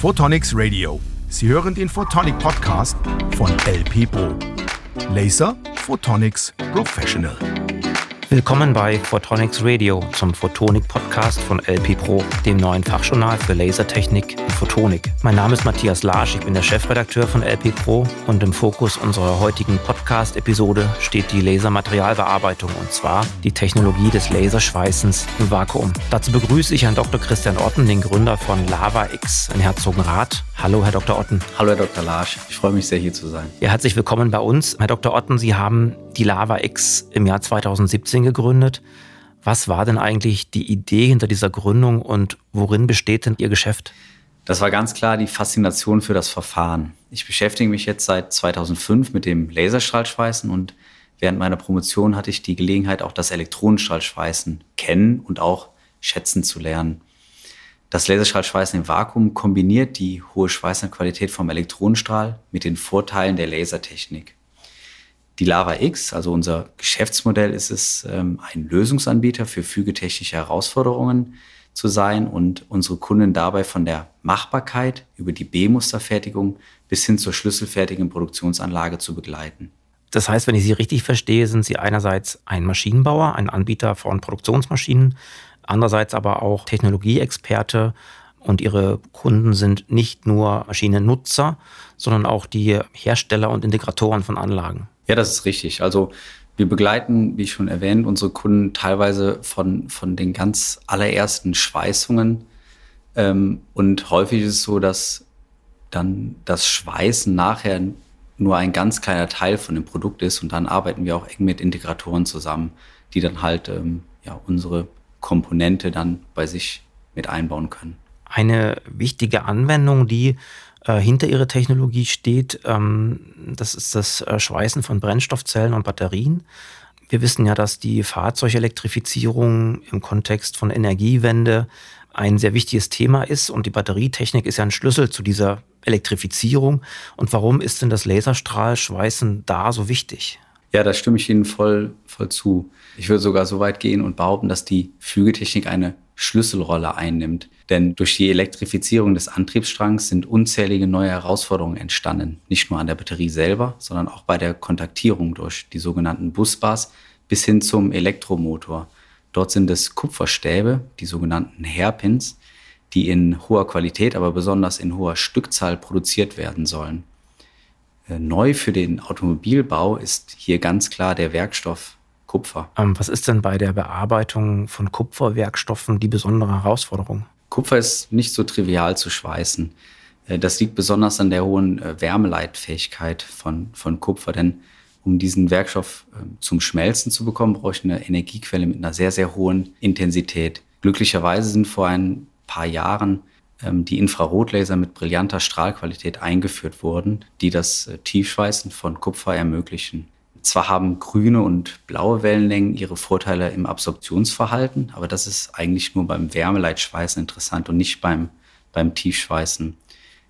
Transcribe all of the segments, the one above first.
Photonics Radio. Sie hören den Photonic Podcast von LP Pro. Laser Photonics Professional. Willkommen bei Photonics Radio zum Photonik Podcast von LP Pro, dem neuen Fachjournal für Lasertechnik und Photonik. Mein Name ist Matthias Larsch, ich bin der Chefredakteur von LP Pro und im Fokus unserer heutigen Podcast-Episode steht die Lasermaterialbearbeitung und zwar die Technologie des Laserschweißens im Vakuum. Dazu begrüße ich Herrn Dr. Christian Otten, den Gründer von Lava X in Herzogenrath. Hallo, Herr Dr. Otten. Hallo, Herr Dr. Larsch. Ich freue mich sehr, hier zu sein. Ja, herzlich willkommen bei uns. Herr Dr. Otten, Sie haben die Lava X im Jahr 2017 gegründet. Was war denn eigentlich die Idee hinter dieser Gründung und worin besteht denn Ihr Geschäft? Das war ganz klar die Faszination für das Verfahren. Ich beschäftige mich jetzt seit 2005 mit dem Laserstrahlschweißen und während meiner Promotion hatte ich die Gelegenheit, auch das Elektronenstrahlschweißen kennen und auch schätzen zu lernen. Das Laserstrahlschweißen im Vakuum kombiniert die hohe Schweißqualität vom Elektronenstrahl mit den Vorteilen der Lasertechnik. Die Lava X, also unser Geschäftsmodell, ist es, ähm, ein Lösungsanbieter für fügetechnische Herausforderungen zu sein und unsere Kunden dabei von der Machbarkeit über die B-Musterfertigung bis hin zur schlüsselfertigen Produktionsanlage zu begleiten. Das heißt, wenn ich Sie richtig verstehe, sind Sie einerseits ein Maschinenbauer, ein Anbieter von Produktionsmaschinen, andererseits aber auch Technologieexperte und Ihre Kunden sind nicht nur Maschinennutzer, sondern auch die Hersteller und Integratoren von Anlagen. Ja, das ist richtig. Also wir begleiten, wie schon erwähnt, unsere Kunden teilweise von, von den ganz allerersten Schweißungen. Ähm, und häufig ist es so, dass dann das Schweißen nachher nur ein ganz kleiner Teil von dem Produkt ist. Und dann arbeiten wir auch eng mit Integratoren zusammen, die dann halt ähm, ja, unsere Komponente dann bei sich mit einbauen können. Eine wichtige Anwendung, die äh, hinter ihrer Technologie steht, ähm, das ist das äh, Schweißen von Brennstoffzellen und Batterien. Wir wissen ja, dass die Fahrzeugelektrifizierung im Kontext von Energiewende ein sehr wichtiges Thema ist und die Batterietechnik ist ja ein Schlüssel zu dieser Elektrifizierung. Und warum ist denn das Laserstrahlschweißen da so wichtig? Ja, da stimme ich Ihnen voll, voll zu. Ich würde sogar so weit gehen und behaupten, dass die Fügetechnik eine Schlüsselrolle einnimmt. Denn durch die Elektrifizierung des Antriebsstrangs sind unzählige neue Herausforderungen entstanden. Nicht nur an der Batterie selber, sondern auch bei der Kontaktierung durch die sogenannten Busbars bis hin zum Elektromotor. Dort sind es Kupferstäbe, die sogenannten Hairpins, die in hoher Qualität, aber besonders in hoher Stückzahl produziert werden sollen. Äh, neu für den Automobilbau ist hier ganz klar der Werkstoff Kupfer. Ähm, was ist denn bei der Bearbeitung von Kupferwerkstoffen die besondere Herausforderung? Kupfer ist nicht so trivial zu schweißen. Äh, das liegt besonders an der hohen äh, Wärmeleitfähigkeit von, von Kupfer, denn um diesen Werkstoff ähm, zum Schmelzen zu bekommen, brauche ich eine Energiequelle mit einer sehr, sehr hohen Intensität. Glücklicherweise sind vor ein paar Jahren die Infrarotlaser mit brillanter Strahlqualität eingeführt worden, die das äh, Tiefschweißen von Kupfer ermöglichen. Zwar haben grüne und blaue Wellenlängen ihre Vorteile im Absorptionsverhalten, aber das ist eigentlich nur beim Wärmeleitschweißen interessant und nicht beim, beim Tiefschweißen.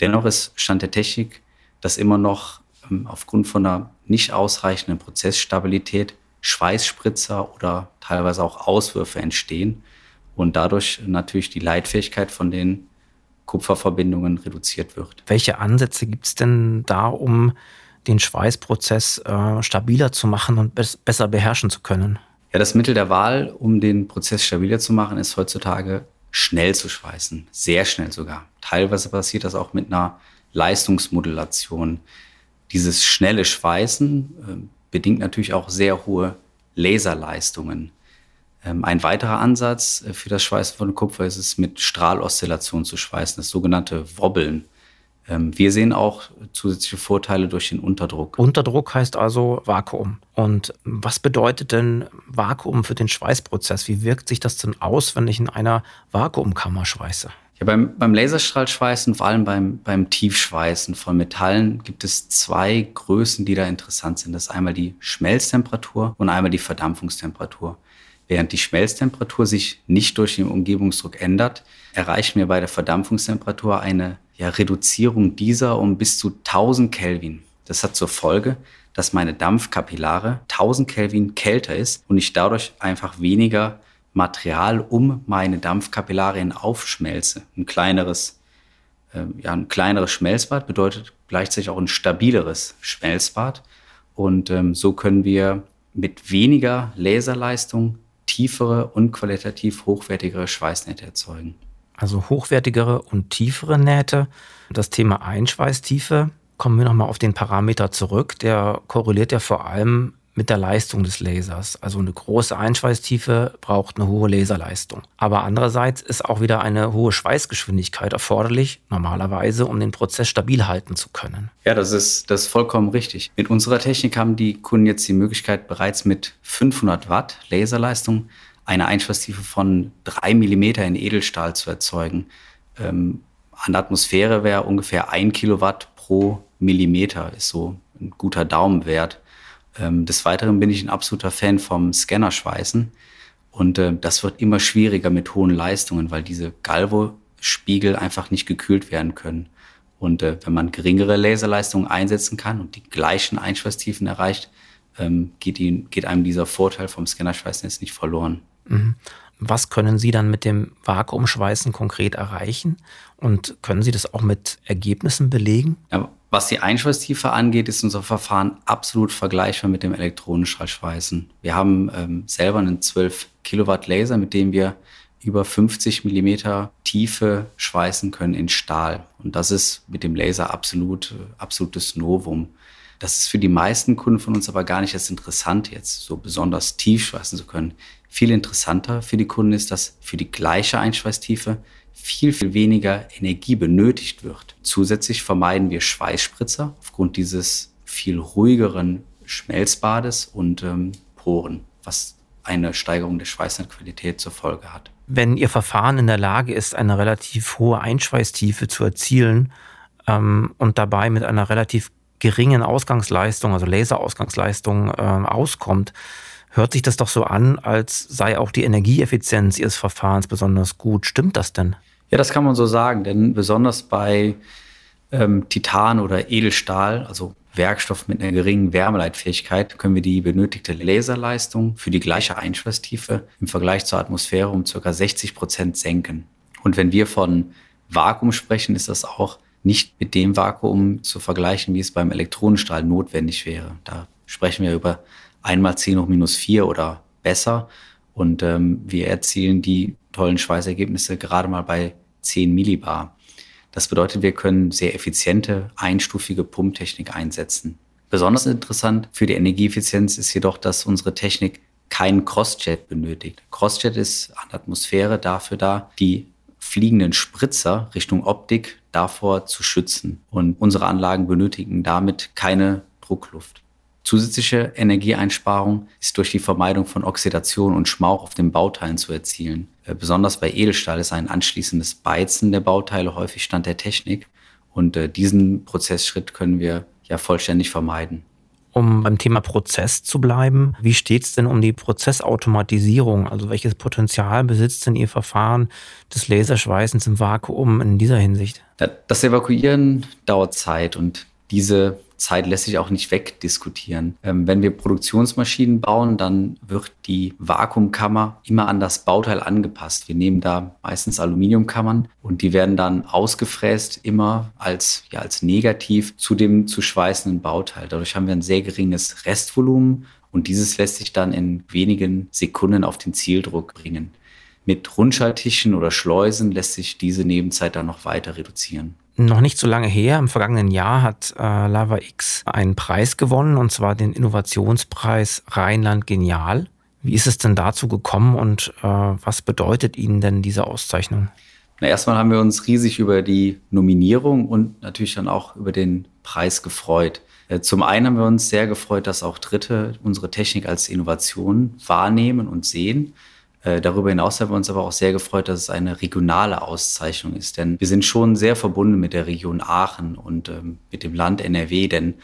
Dennoch ist Stand der Technik, dass immer noch ähm, aufgrund von einer nicht ausreichenden Prozessstabilität Schweißspritzer oder teilweise auch Auswürfe entstehen und dadurch natürlich die Leitfähigkeit von den Kupferverbindungen reduziert wird. Welche Ansätze gibt es denn da, um den Schweißprozess äh, stabiler zu machen und be besser beherrschen zu können? Ja, das Mittel der Wahl, um den Prozess stabiler zu machen, ist heutzutage schnell zu schweißen. Sehr schnell sogar. Teilweise passiert das auch mit einer Leistungsmodulation. Dieses schnelle Schweißen äh, bedingt natürlich auch sehr hohe Laserleistungen. Ähm, ein weiterer Ansatz äh, für das Schweißen von Kupfer ist es, mit Strahloszillation zu schweißen, das sogenannte Wobbeln. Ähm, wir sehen auch zusätzliche Vorteile durch den Unterdruck. Unterdruck heißt also Vakuum. Und was bedeutet denn Vakuum für den Schweißprozess? Wie wirkt sich das denn aus, wenn ich in einer Vakuumkammer schweiße? Ja, beim, beim Laserstrahlschweißen, vor allem beim, beim Tiefschweißen von Metallen, gibt es zwei Größen, die da interessant sind. Das ist einmal die Schmelztemperatur und einmal die Verdampfungstemperatur. Während die Schmelztemperatur sich nicht durch den Umgebungsdruck ändert, erreichen wir bei der Verdampfungstemperatur eine ja, Reduzierung dieser um bis zu 1000 Kelvin. Das hat zur Folge, dass meine Dampfkapillare 1000 Kelvin kälter ist und ich dadurch einfach weniger Material um meine Dampfkapillarien aufschmelze. Ein kleineres äh, ja, ein kleineres Schmelzbad bedeutet gleichzeitig auch ein stabileres Schmelzbad. Und ähm, so können wir mit weniger Laserleistung tiefere und qualitativ hochwertigere Schweißnähte erzeugen. Also hochwertigere und tiefere Nähte. Das Thema Einschweißtiefe, kommen wir nochmal auf den Parameter zurück. Der korreliert ja vor allem mit der Leistung des Lasers. Also eine große Einschweißtiefe braucht eine hohe Laserleistung. Aber andererseits ist auch wieder eine hohe Schweißgeschwindigkeit erforderlich, normalerweise, um den Prozess stabil halten zu können. Ja, das ist, das ist vollkommen richtig. Mit unserer Technik haben die Kunden jetzt die Möglichkeit, bereits mit 500 Watt Laserleistung eine Einschweißtiefe von 3 mm in Edelstahl zu erzeugen. Ähm, an der Atmosphäre wäre ungefähr 1 Kilowatt pro Millimeter, ist so ein guter Daumenwert. Ähm, des Weiteren bin ich ein absoluter Fan vom Scannerschweißen. Und äh, das wird immer schwieriger mit hohen Leistungen, weil diese Galvo-Spiegel einfach nicht gekühlt werden können. Und äh, wenn man geringere Laserleistungen einsetzen kann und die gleichen Einschweißtiefen erreicht, ähm, geht, ihn, geht einem dieser Vorteil vom Scannerschweißen jetzt nicht verloren. Mhm. Was können Sie dann mit dem Vakuumschweißen konkret erreichen? Und können Sie das auch mit Ergebnissen belegen? Ja, was die Einschweißtiefe angeht, ist unser Verfahren absolut vergleichbar mit dem Elektronenschallschweißen. Wir haben ähm, selber einen 12 Kilowatt Laser, mit dem wir über 50 Millimeter Tiefe schweißen können in Stahl. Und das ist mit dem Laser absolut, äh, absolutes Novum. Das ist für die meisten Kunden von uns aber gar nicht das Interessante, jetzt so besonders tief schweißen zu können. Viel interessanter für die Kunden ist, dass für die gleiche Einschweißtiefe viel, viel weniger Energie benötigt wird. Zusätzlich vermeiden wir Schweißspritzer aufgrund dieses viel ruhigeren Schmelzbades und ähm, Poren, was eine Steigerung der Schweißqualität zur Folge hat. Wenn Ihr Verfahren in der Lage ist, eine relativ hohe Einschweißtiefe zu erzielen ähm, und dabei mit einer relativ geringen Ausgangsleistung, also Laserausgangsleistung, äh, auskommt, hört sich das doch so an, als sei auch die Energieeffizienz Ihres Verfahrens besonders gut. Stimmt das denn? Ja, das kann man so sagen, denn besonders bei ähm, Titan oder Edelstahl, also Werkstoff mit einer geringen Wärmeleitfähigkeit, können wir die benötigte Laserleistung für die gleiche Einschweißtiefe im Vergleich zur Atmosphäre um ca. 60 Prozent senken. Und wenn wir von Vakuum sprechen, ist das auch nicht mit dem Vakuum zu vergleichen, wie es beim Elektronenstrahl notwendig wäre. Da sprechen wir über einmal 10 hoch minus 4 oder besser. Und ähm, wir erzielen die tollen Schweißergebnisse gerade mal bei 10 Millibar. Das bedeutet, wir können sehr effiziente, einstufige Pumptechnik einsetzen. Besonders interessant für die Energieeffizienz ist jedoch, dass unsere Technik keinen Crossjet benötigt. Crossjet ist an der Atmosphäre dafür da, die fliegenden Spritzer Richtung Optik davor zu schützen. Und unsere Anlagen benötigen damit keine Druckluft. Zusätzliche Energieeinsparung ist durch die Vermeidung von Oxidation und Schmauch auf den Bauteilen zu erzielen. Äh, besonders bei Edelstahl ist ein anschließendes Beizen der Bauteile häufig Stand der Technik. Und äh, diesen Prozessschritt können wir ja vollständig vermeiden. Um beim Thema Prozess zu bleiben, wie steht es denn um die Prozessautomatisierung? Also welches Potenzial besitzt denn Ihr Verfahren des Laserschweißens im Vakuum in dieser Hinsicht? Das Evakuieren dauert Zeit und diese Zeit lässt sich auch nicht wegdiskutieren. Ähm, wenn wir Produktionsmaschinen bauen, dann wird die Vakuumkammer immer an das Bauteil angepasst. Wir nehmen da meistens Aluminiumkammern und die werden dann ausgefräst immer als, ja, als negativ zu dem zu schweißenden Bauteil. Dadurch haben wir ein sehr geringes Restvolumen und dieses lässt sich dann in wenigen Sekunden auf den Zieldruck bringen. Mit Rundschalttischen oder Schleusen lässt sich diese Nebenzeit dann noch weiter reduzieren. Noch nicht so lange her, im vergangenen Jahr hat äh, Lava X einen Preis gewonnen, und zwar den Innovationspreis Rheinland Genial. Wie ist es denn dazu gekommen und äh, was bedeutet Ihnen denn diese Auszeichnung? Na, erstmal haben wir uns riesig über die Nominierung und natürlich dann auch über den Preis gefreut. Äh, zum einen haben wir uns sehr gefreut, dass auch Dritte unsere Technik als Innovation wahrnehmen und sehen. Äh, darüber hinaus haben wir uns aber auch sehr gefreut, dass es eine regionale Auszeichnung ist, denn wir sind schon sehr verbunden mit der Region Aachen und ähm, mit dem Land NRW, denn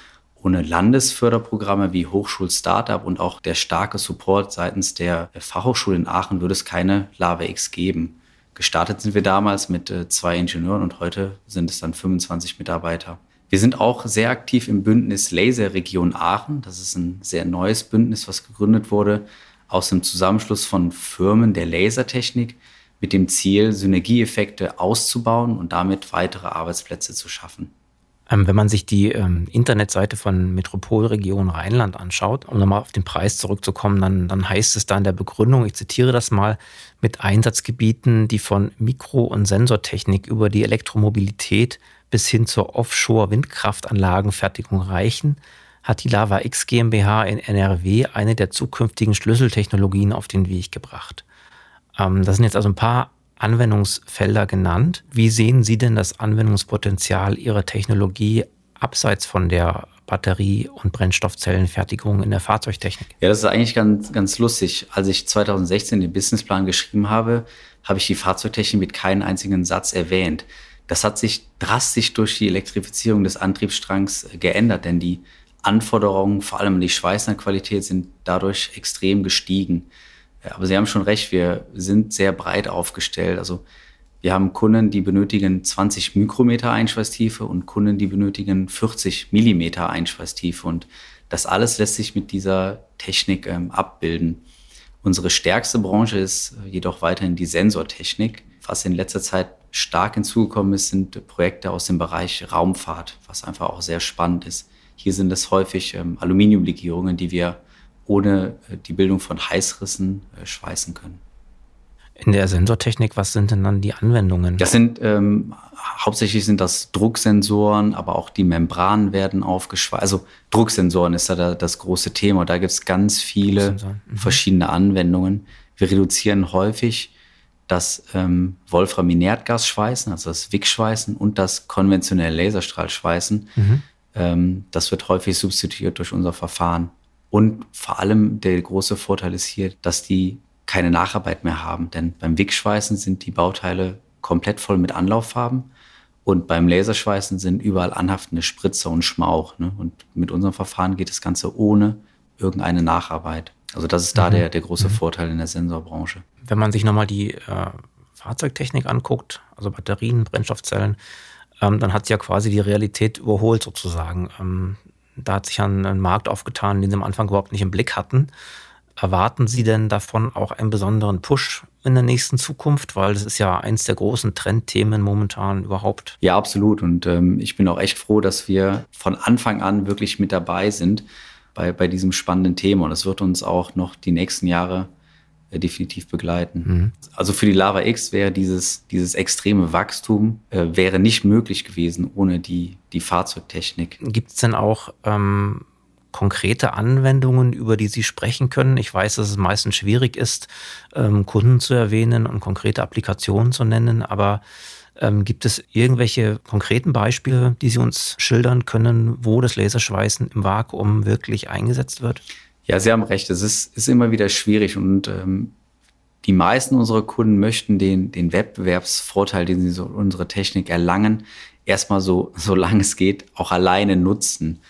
ohne Landesförderprogramme wie Hochschul Startup und auch der starke Support seitens der Fachhochschule in Aachen würde es keine Lava X geben. Gestartet sind wir damals mit äh, zwei Ingenieuren und heute sind es dann 25 Mitarbeiter. Wir sind auch sehr aktiv im Bündnis Laser Region Aachen. Das ist ein sehr neues Bündnis, was gegründet wurde aus dem Zusammenschluss von Firmen der Lasertechnik mit dem Ziel, Synergieeffekte auszubauen und damit weitere Arbeitsplätze zu schaffen. Ähm, wenn man sich die ähm, Internetseite von Metropolregion Rheinland anschaut, um nochmal auf den Preis zurückzukommen, dann, dann heißt es da in der Begründung, ich zitiere das mal, mit Einsatzgebieten, die von Mikro- und Sensortechnik über die Elektromobilität bis hin zur Offshore-Windkraftanlagenfertigung reichen, hat die Lava X GmbH in NRW eine der zukünftigen Schlüsseltechnologien auf den Weg gebracht. Ähm, das sind jetzt also ein paar Anwendungsfelder genannt. Wie sehen Sie denn das Anwendungspotenzial Ihrer Technologie abseits von der Batterie- und Brennstoffzellenfertigung in der Fahrzeugtechnik? Ja, das ist eigentlich ganz, ganz lustig. Als ich 2016 den Businessplan geschrieben habe, habe ich die Fahrzeugtechnik mit keinem einzigen Satz erwähnt. Das hat sich drastisch durch die Elektrifizierung des Antriebsstrangs geändert, denn die Anforderungen, vor allem an die Schweißnerqualität, sind dadurch extrem gestiegen. Aber Sie haben schon recht, wir sind sehr breit aufgestellt. Also wir haben Kunden, die benötigen 20 Mikrometer Einschweißtiefe und Kunden, die benötigen 40 Millimeter Einschweißtiefe. Und das alles lässt sich mit dieser Technik ähm, abbilden. Unsere stärkste Branche ist äh, jedoch weiterhin die Sensortechnik. Was in letzter Zeit stark hinzugekommen ist, sind Projekte aus dem Bereich Raumfahrt, was einfach auch sehr spannend ist. Hier sind es häufig ähm, Aluminiumlegierungen, die wir ohne äh, die Bildung von Heißrissen äh, schweißen können. In der Sensortechnik, was sind denn dann die Anwendungen? Das sind ähm, hauptsächlich sind das Drucksensoren, aber auch die Membranen werden aufgeschweißt. Also Drucksensoren ist da das große Thema. Da gibt es ganz viele mhm. verschiedene Anwendungen. Wir reduzieren häufig das ähm, Wolfram-Inertgas-Schweißen, also das WIG-Schweißen und das konventionelle Laserstrahlschweißen. Mhm. Ähm, das wird häufig substituiert durch unser Verfahren. Und vor allem der große Vorteil ist hier, dass die keine Nacharbeit mehr haben. Denn beim Wickschweißen sind die Bauteile komplett voll mit Anlauffarben und beim Laserschweißen sind überall anhaftende Spritzer und Schmauch. Ne? Und mit unserem Verfahren geht das Ganze ohne irgendeine Nacharbeit. Also das ist da mhm. der, der große mhm. Vorteil in der Sensorbranche. Wenn man sich nochmal die äh, Fahrzeugtechnik anguckt, also Batterien, Brennstoffzellen, ähm, dann hat sie ja quasi die Realität überholt sozusagen. Ähm, da hat sich ein, ein Markt aufgetan, den Sie am Anfang überhaupt nicht im Blick hatten. Erwarten Sie denn davon auch einen besonderen Push in der nächsten Zukunft? Weil das ist ja eins der großen Trendthemen momentan überhaupt. Ja, absolut. Und ähm, ich bin auch echt froh, dass wir von Anfang an wirklich mit dabei sind bei, bei diesem spannenden Thema. Und es wird uns auch noch die nächsten Jahre definitiv begleiten. Mhm. Also für die Lava X wäre dieses, dieses extreme Wachstum äh, wäre nicht möglich gewesen ohne die, die Fahrzeugtechnik. Gibt es denn auch ähm, konkrete Anwendungen, über die Sie sprechen können? Ich weiß, dass es meistens schwierig ist, ähm, Kunden zu erwähnen und konkrete Applikationen zu nennen, aber ähm, gibt es irgendwelche konkreten Beispiele, die Sie uns schildern können, wo das Laserschweißen im Vakuum wirklich eingesetzt wird? Ja, Sie haben recht. Es ist, ist immer wieder schwierig und ähm, die meisten unserer Kunden möchten den, den Wettbewerbsvorteil, den sie so unsere Technik erlangen, erstmal so, solange es geht, auch alleine nutzen.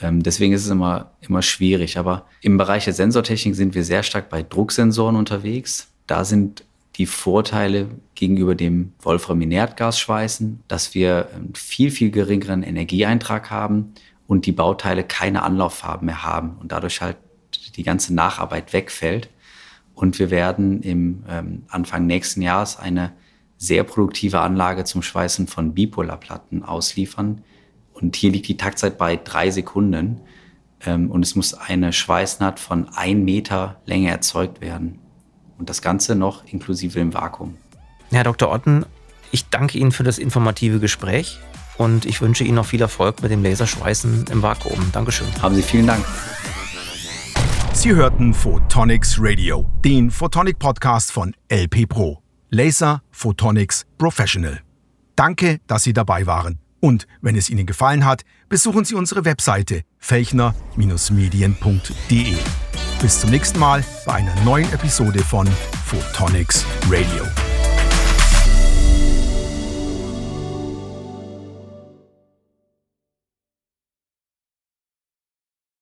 Ähm, deswegen ist es immer, immer schwierig. Aber im Bereich der Sensortechnik sind wir sehr stark bei Drucksensoren unterwegs. Da sind die Vorteile gegenüber dem Wolfram-Inertgas-Schweißen, dass wir einen viel, viel geringeren Energieeintrag haben und die Bauteile keine Anlauffarben mehr haben und dadurch halt die ganze Nacharbeit wegfällt. Und wir werden im ähm, Anfang nächsten Jahres eine sehr produktive Anlage zum Schweißen von Bipolarplatten ausliefern. Und hier liegt die Taktzeit bei drei Sekunden. Ähm, und es muss eine Schweißnaht von ein Meter Länge erzeugt werden. Und das Ganze noch inklusive dem Vakuum. Herr Dr. Otten, ich danke Ihnen für das informative Gespräch und ich wünsche Ihnen noch viel Erfolg mit dem Laserschweißen im Vakuum. Dankeschön. Haben Sie vielen Dank. Sie hörten Photonics Radio, den Photonic Podcast von LP Pro. Laser Photonics Professional. Danke, dass Sie dabei waren. Und wenn es Ihnen gefallen hat, besuchen Sie unsere Webseite felchner-medien.de. Bis zum nächsten Mal bei einer neuen Episode von Photonics Radio.